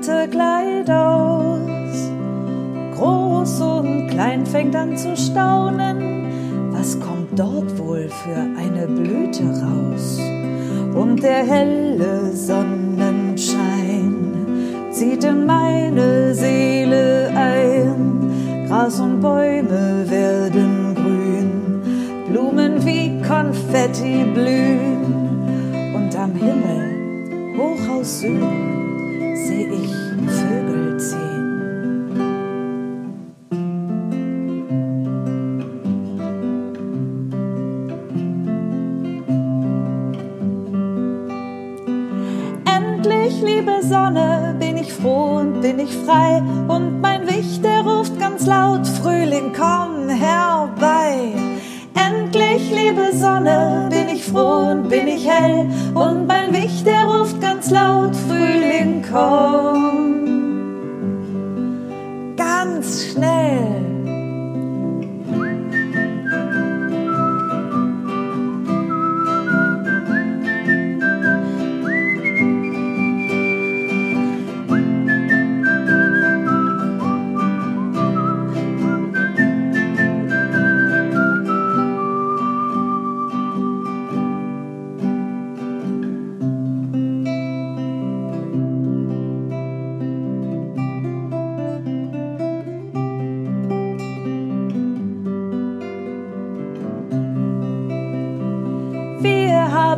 Winterkleid aus. Groß und klein fängt an zu staunen, was kommt dort wohl für eine Blüte raus? Und der helle Sonnenschein zieht in meine Seele ein. Gras und Bäume werden grün, Blumen wie Konfetti blühen. Und am Himmel, hoch aus Süden, seh ich Vögel ziehen. Endlich, liebe Sonne, bin ich froh und bin ich frei. Und mein Wicht, der ruft ganz laut, Frühling, komm herbei. Endlich, liebe Sonne, bin ich froh und bin ich hell. Und mein Wicht, der ruft ganz laut, Frühling, komm. Ganz schnell.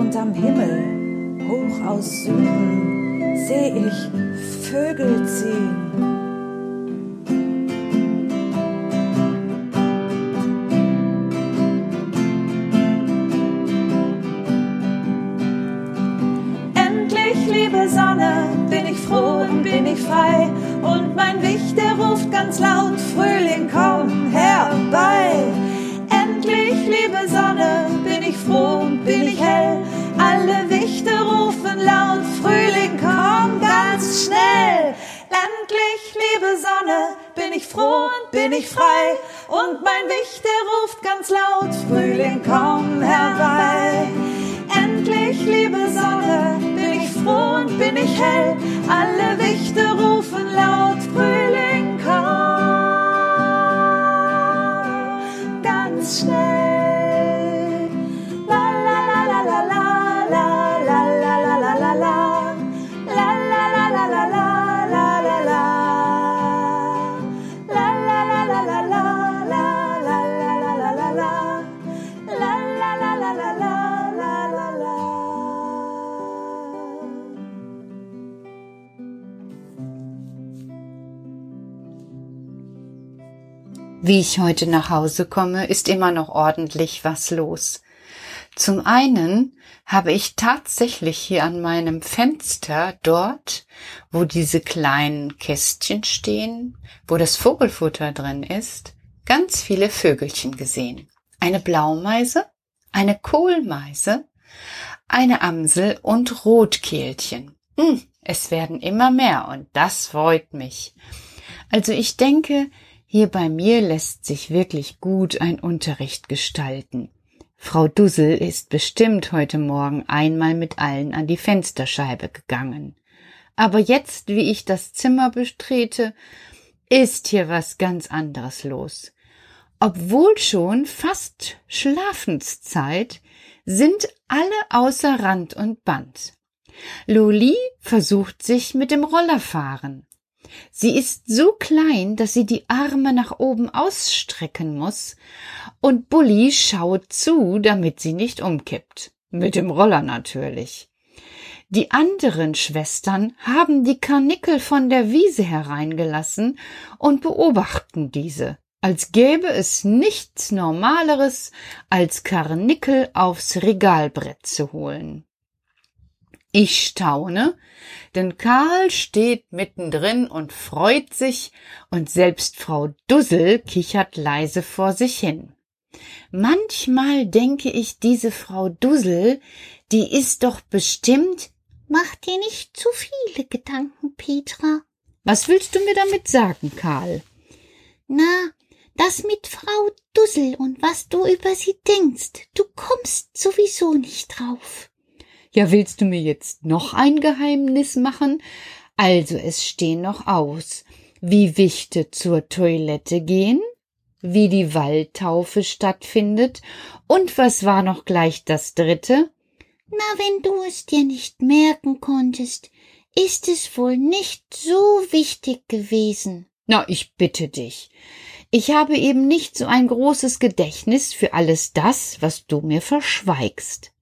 Und am Himmel, hoch aus Süden, seh ich Vögel ziehen. Endlich, liebe Sonne, bin ich froh und bin ich frei. Und mein froh und bin ich frei. Und mein Wicht, der ruft ganz laut, Frühling, komm herbei. Endlich, liebe Sonne, bin ich froh und bin ich hell. Alle Wichte rufen Wie ich heute nach Hause komme, ist immer noch ordentlich was los. Zum einen habe ich tatsächlich hier an meinem Fenster dort, wo diese kleinen Kästchen stehen, wo das Vogelfutter drin ist, ganz viele Vögelchen gesehen. Eine Blaumeise, eine Kohlmeise, eine Amsel und Rotkehlchen. Hm, es werden immer mehr und das freut mich. Also ich denke, hier bei mir lässt sich wirklich gut ein Unterricht gestalten. Frau Dussel ist bestimmt heute Morgen einmal mit allen an die Fensterscheibe gegangen. Aber jetzt, wie ich das Zimmer betrete, ist hier was ganz anderes los. Obwohl schon fast Schlafenszeit, sind alle außer Rand und Band. Loli versucht sich mit dem Rollerfahren. Sie ist so klein, dass sie die Arme nach oben ausstrecken muss, und Bulli schaut zu, damit sie nicht umkippt. Mit dem Roller natürlich. Die anderen Schwestern haben die Karnickel von der Wiese hereingelassen und beobachten diese, als gäbe es nichts Normaleres, als Karnickel aufs Regalbrett zu holen. Ich staune, denn Karl steht mittendrin und freut sich, und selbst Frau Dussel kichert leise vor sich hin. Manchmal denke ich, diese Frau Dussel, die ist doch bestimmt. Mach dir nicht zu viele Gedanken, Petra. Was willst du mir damit sagen, Karl? Na, das mit Frau Dussel und was du über sie denkst, du kommst sowieso nicht drauf. Ja, willst du mir jetzt noch ein Geheimnis machen? Also es stehen noch aus, wie Wichte zur Toilette gehen, wie die Waldtaufe stattfindet und was war noch gleich das dritte? Na, wenn du es dir nicht merken konntest, ist es wohl nicht so wichtig gewesen. Na, ich bitte dich. Ich habe eben nicht so ein großes Gedächtnis für alles das, was du mir verschweigst.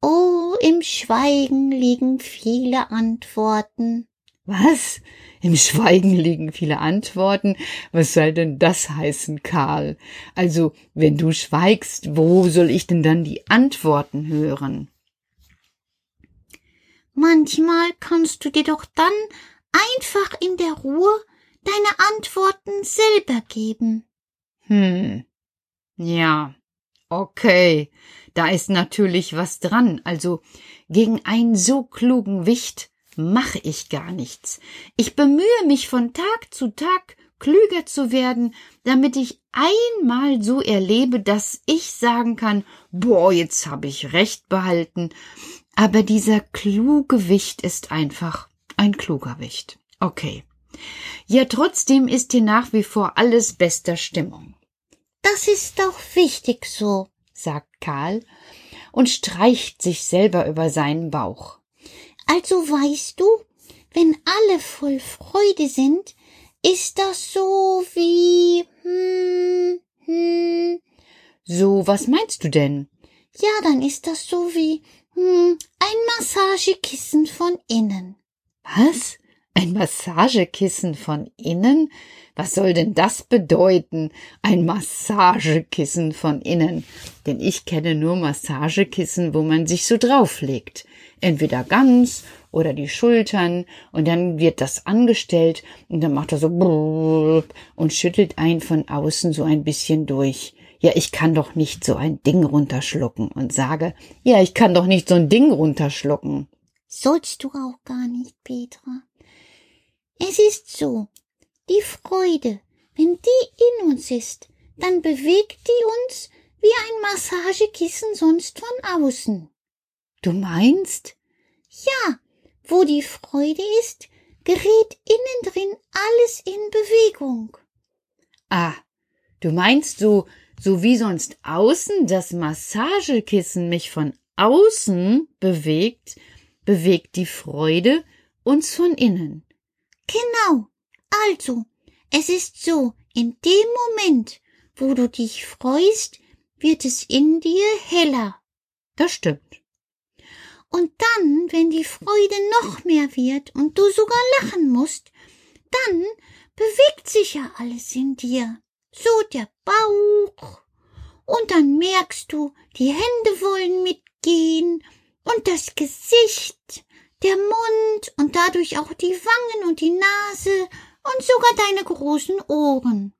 Oh, im Schweigen liegen viele Antworten. Was? Im Schweigen liegen viele Antworten? Was soll denn das heißen, Karl? Also, wenn du schweigst, wo soll ich denn dann die Antworten hören? Manchmal kannst du dir doch dann einfach in der Ruhe deine Antworten selber geben. Hm. Ja. Okay. Da ist natürlich was dran. Also gegen einen so klugen Wicht mache ich gar nichts. Ich bemühe mich von Tag zu Tag klüger zu werden, damit ich einmal so erlebe, dass ich sagen kann, boah, jetzt habe ich recht behalten. Aber dieser kluge Wicht ist einfach ein kluger Wicht. Okay. Ja, trotzdem ist hier nach wie vor alles bester Stimmung. Das ist doch wichtig so, sagt Karl und streicht sich selber über seinen Bauch. Also weißt du, wenn alle voll Freude sind, ist das so wie hm, hm. So, was meinst du denn? Ja, dann ist das so wie hm, ein Massagekissen von innen. Was? Ein Massagekissen von innen? Was soll denn das bedeuten? Ein Massagekissen von innen. Denn ich kenne nur Massagekissen, wo man sich so drauflegt. Entweder ganz oder die Schultern und dann wird das angestellt und dann macht er so und schüttelt einen von außen so ein bisschen durch. Ja, ich kann doch nicht so ein Ding runterschlucken und sage, ja, ich kann doch nicht so ein Ding runterschlucken. Sollst du auch gar nicht, Petra. Es ist so, die Freude, wenn die in uns ist, dann bewegt die uns wie ein Massagekissen sonst von außen. Du meinst? Ja, wo die Freude ist, gerät innen drin alles in Bewegung. Ah, du meinst so, so wie sonst außen das Massagekissen mich von außen bewegt, bewegt die Freude uns von innen. Genau. Also, es ist so, in dem Moment, wo du dich freust, wird es in dir heller. Das stimmt. Und dann, wenn die Freude noch mehr wird und du sogar lachen musst, dann bewegt sich ja alles in dir. So der Bauch. Und dann merkst du, die Hände wollen mitgehen und das Gesicht der Mund und dadurch auch die Wangen und die Nase und sogar deine großen Ohren.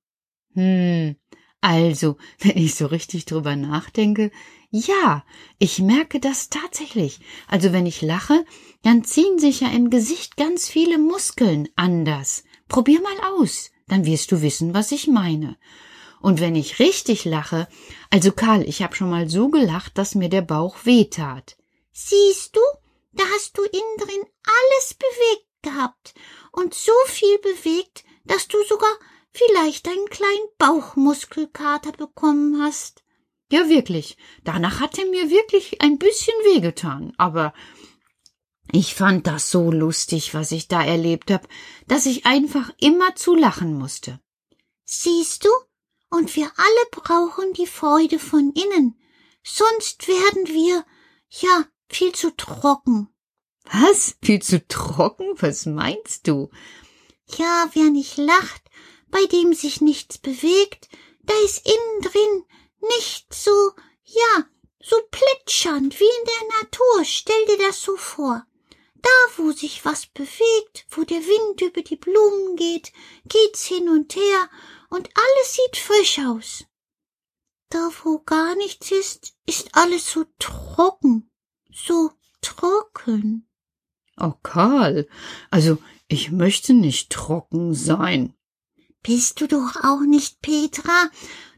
Hm, also, wenn ich so richtig drüber nachdenke, ja, ich merke das tatsächlich. Also wenn ich lache, dann ziehen sich ja im Gesicht ganz viele Muskeln anders. Probier mal aus, dann wirst du wissen, was ich meine. Und wenn ich richtig lache, also Karl, ich hab schon mal so gelacht, dass mir der Bauch wehtat. Siehst du, da hast du innen drin alles bewegt gehabt und so viel bewegt, dass du sogar vielleicht einen kleinen Bauchmuskelkater bekommen hast. Ja, wirklich. Danach hat er mir wirklich ein bisschen wehgetan, aber ich fand das so lustig, was ich da erlebt hab, dass ich einfach immer zu lachen musste. Siehst du? Und wir alle brauchen die Freude von innen. Sonst werden wir, ja, viel zu trocken. Was? Viel zu trocken? Was meinst du? Ja, wer nicht lacht, bei dem sich nichts bewegt, da ist innen drin nicht so, ja, so plätschernd wie in der Natur. Stell dir das so vor. Da, wo sich was bewegt, wo der Wind über die Blumen geht, geht's hin und her und alles sieht frisch aus. Da, wo gar nichts ist, ist alles so trocken, so trocken. Oh, Karl, also ich möchte nicht trocken sein. Bist du doch auch nicht, Petra.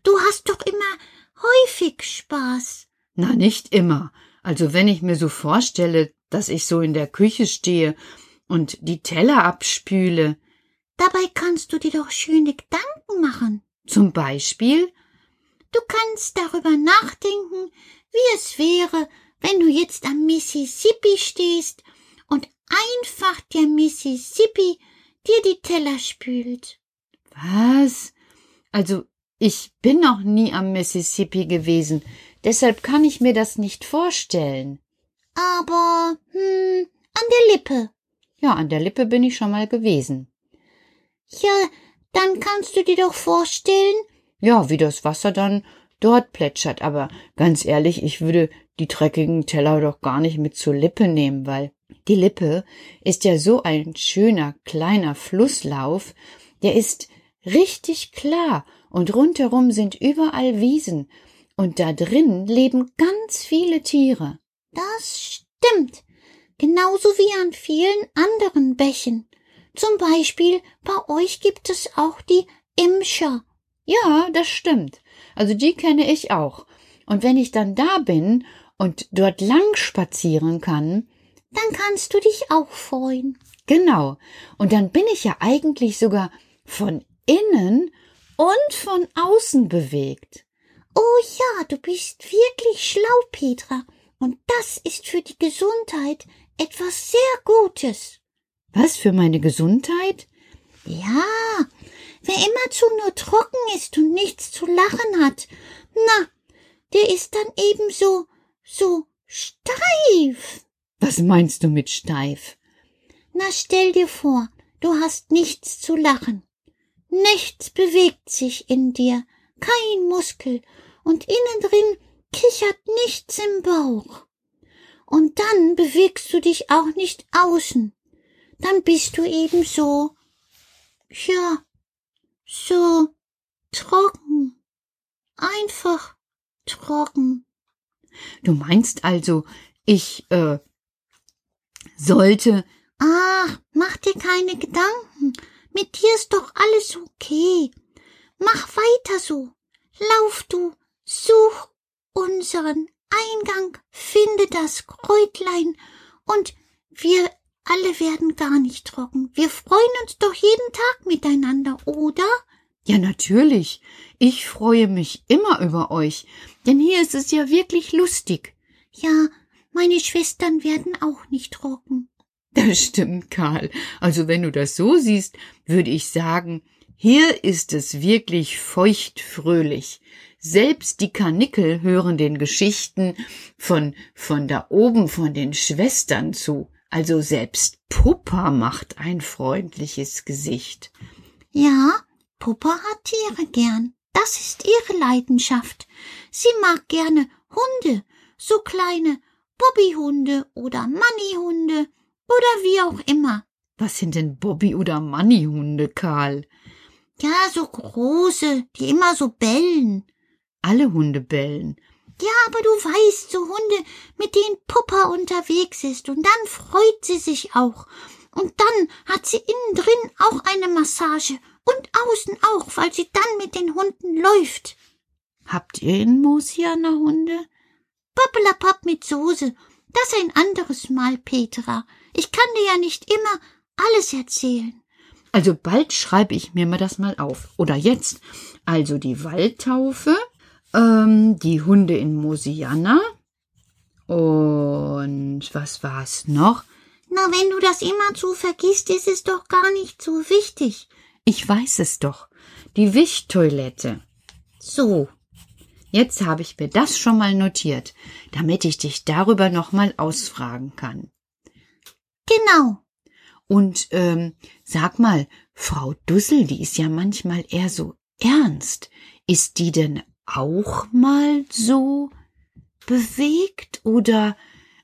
Du hast doch immer häufig Spaß. Na, nicht immer. Also wenn ich mir so vorstelle, dass ich so in der Küche stehe und die Teller abspüle. Dabei kannst du dir doch schöne Gedanken machen. Zum Beispiel? Du kannst darüber nachdenken, wie es wäre, wenn du jetzt am Mississippi stehst und einfach der Mississippi dir die Teller spült. Was? Also, ich bin noch nie am Mississippi gewesen, deshalb kann ich mir das nicht vorstellen. Aber, hm, an der Lippe. Ja, an der Lippe bin ich schon mal gewesen. Ja, dann kannst du dir doch vorstellen. Ja, wie das Wasser dann dort plätschert, aber ganz ehrlich, ich würde die dreckigen Teller doch gar nicht mit zur Lippe nehmen, weil die Lippe ist ja so ein schöner kleiner Flusslauf, der ist richtig klar und rundherum sind überall Wiesen und da drin leben ganz viele Tiere. Das stimmt. Genauso wie an vielen anderen Bächen. Zum Beispiel bei euch gibt es auch die Imscher. Ja, das stimmt. Also die kenne ich auch. Und wenn ich dann da bin und dort lang spazieren kann, dann kannst du dich auch freuen. Genau. Und dann bin ich ja eigentlich sogar von innen und von außen bewegt. Oh ja, du bist wirklich schlau, Petra. Und das ist für die Gesundheit etwas sehr Gutes. Was für meine Gesundheit? Ja, wer immerzu nur trocken ist und nichts zu lachen hat, na, der ist dann ebenso so steif. Was meinst du mit steif? Na, stell dir vor, du hast nichts zu lachen. Nichts bewegt sich in dir, kein Muskel, und innen drin kichert nichts im Bauch. Und dann bewegst du dich auch nicht außen. Dann bist du eben so, ja, so trocken. Einfach trocken. Du meinst also, ich, äh, sollte. Ach, mach dir keine Gedanken. Mit dir ist doch alles okay. Mach weiter so. Lauf du, such unseren Eingang, finde das Kräutlein und wir alle werden gar nicht trocken. Wir freuen uns doch jeden Tag miteinander, oder? Ja, natürlich. Ich freue mich immer über euch, denn hier ist es ja wirklich lustig. Ja, meine Schwestern werden auch nicht trocken. Das stimmt, Karl. Also wenn du das so siehst, würde ich sagen, hier ist es wirklich feuchtfröhlich. Selbst die Karnickel hören den Geschichten von, von da oben von den Schwestern zu. Also selbst Puppa macht ein freundliches Gesicht. Ja, Puppa hat Tiere gern. Das ist ihre Leidenschaft. Sie mag gerne Hunde, so kleine Bobbyhunde oder Mannyhunde oder wie auch immer. Was sind denn Bobby- oder Mannyhunde, Karl? Ja, so große, die immer so bellen. Alle Hunde bellen. Ja, aber du weißt, so Hunde, mit denen Puppa unterwegs ist, und dann freut sie sich auch. Und dann hat sie innen drin auch eine Massage und außen auch, weil sie dann mit den Hunden läuft. Habt ihr in Mosiana Hunde? Pappelapapp mit Soße. Das ein anderes Mal, Petra. Ich kann dir ja nicht immer alles erzählen. Also bald schreibe ich mir mal das mal auf. Oder jetzt. Also die Waldtaufe, ähm, die Hunde in Mosiana und was war's noch? Na, wenn du das immerzu vergisst, ist es doch gar nicht so wichtig. Ich weiß es doch. Die Wischtoilette. So. Jetzt habe ich mir das schon mal notiert, damit ich dich darüber nochmal ausfragen kann. Genau. Und ähm, sag mal, Frau Dussel, die ist ja manchmal eher so ernst. Ist die denn auch mal so? bewegt oder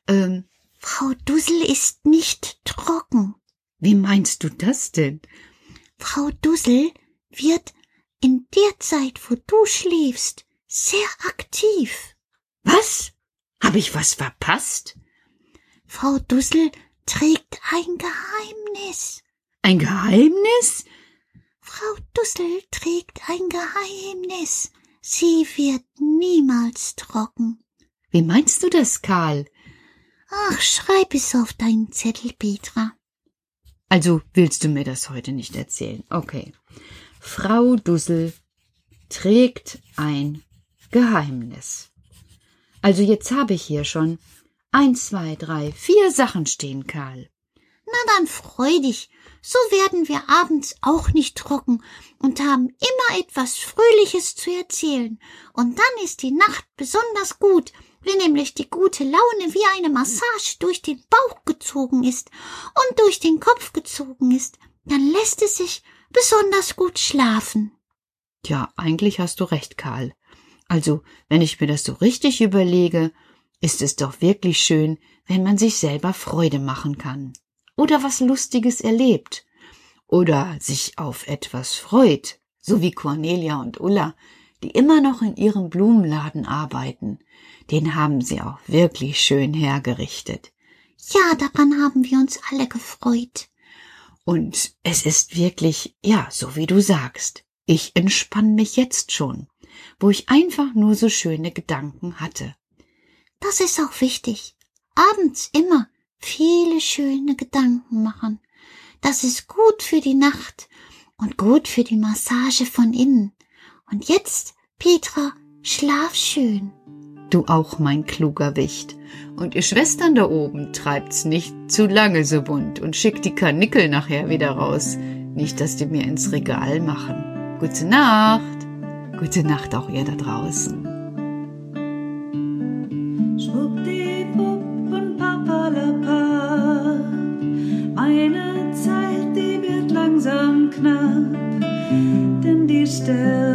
ähm, Frau Dussel ist nicht trocken. wie meinst du das denn? Frau Dussel wird in der Zeit, wo du schläfst, sehr aktiv. Was? Hab ich was verpasst? Frau Dussel trägt ein Geheimnis. Ein Geheimnis? Frau Dussel trägt ein Geheimnis. Sie wird niemals trocken. Wie meinst du das, Karl? Ach, schreib es auf deinen Zettel, Petra. Also willst du mir das heute nicht erzählen? Okay. Frau Dussel trägt ein Geheimnis. Also jetzt habe ich hier schon eins, zwei, drei, vier Sachen stehen, Karl. Na dann freu dich. So werden wir abends auch nicht trocken und haben immer etwas Fröhliches zu erzählen. Und dann ist die Nacht besonders gut, wenn nämlich die gute Laune wie eine Massage durch den Bauch gezogen ist und durch den Kopf gezogen ist. Dann lässt es sich besonders gut schlafen. Tja, eigentlich hast du recht, Karl. Also, wenn ich mir das so richtig überlege, ist es doch wirklich schön, wenn man sich selber Freude machen kann. Oder was Lustiges erlebt. Oder sich auf etwas freut. So wie Cornelia und Ulla, die immer noch in ihrem Blumenladen arbeiten. Den haben sie auch wirklich schön hergerichtet. Ja, daran haben wir uns alle gefreut. Und es ist wirklich, ja, so wie du sagst. Ich entspann mich jetzt schon, wo ich einfach nur so schöne Gedanken hatte. Das ist auch wichtig. Abends immer viele schöne Gedanken machen. Das ist gut für die Nacht und gut für die Massage von innen. Und jetzt, Petra, schlaf schön. Du auch, mein kluger Wicht. Und ihr Schwestern da oben treibt's nicht zu lange so bunt und schickt die Karnickel nachher wieder raus. Nicht, dass die mir ins Regal machen. Gute Nacht. Gute Nacht auch ihr da draußen. Schwuppdiwupp und papalapa. Meine Zeit, die wird langsam knapp, denn die Sterne